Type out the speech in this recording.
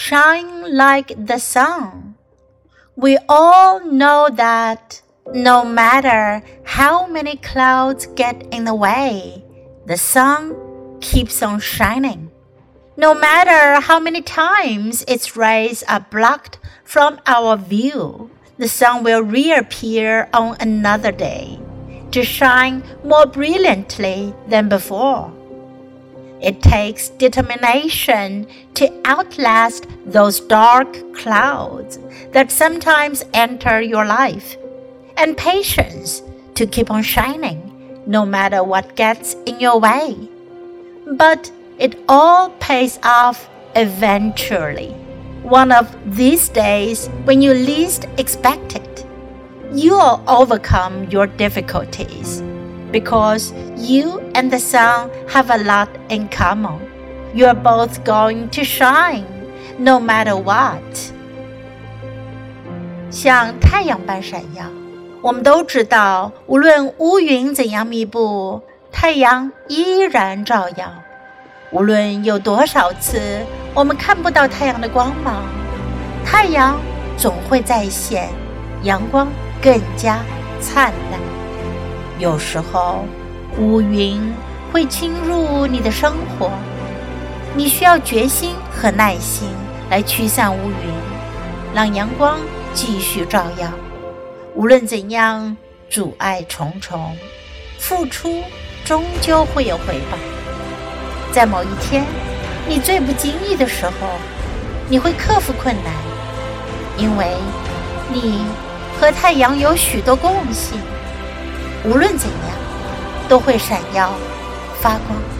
shine like the sun. We all know that no matter how many clouds get in the way, the sun keeps on shining. No matter how many times its rays are blocked from our view, the sun will reappear on another day to shine more brilliantly than before. It takes determination to outlast those dark clouds that sometimes enter your life, and patience to keep on shining no matter what gets in your way. But it all pays off eventually. One of these days, when you least expect it, you'll overcome your difficulties because you and the sun have a lot in common. You're both going to shine no matter what. 像太阳般闪耀，我们都知道，无论乌云怎样密布，太阳依然照耀。无论有多少次我们看不到太阳的光芒，太阳总会再现，阳光更加灿烂。有时候乌云会侵入你的生活，你需要决心和耐心来驱散乌云，让阳光继续照耀。无论怎样，阻碍重重，付出终究会有回报。在某一天，你最不经意的时候，你会克服困难，因为你和太阳有许多共性。无论怎样，都会闪耀发光。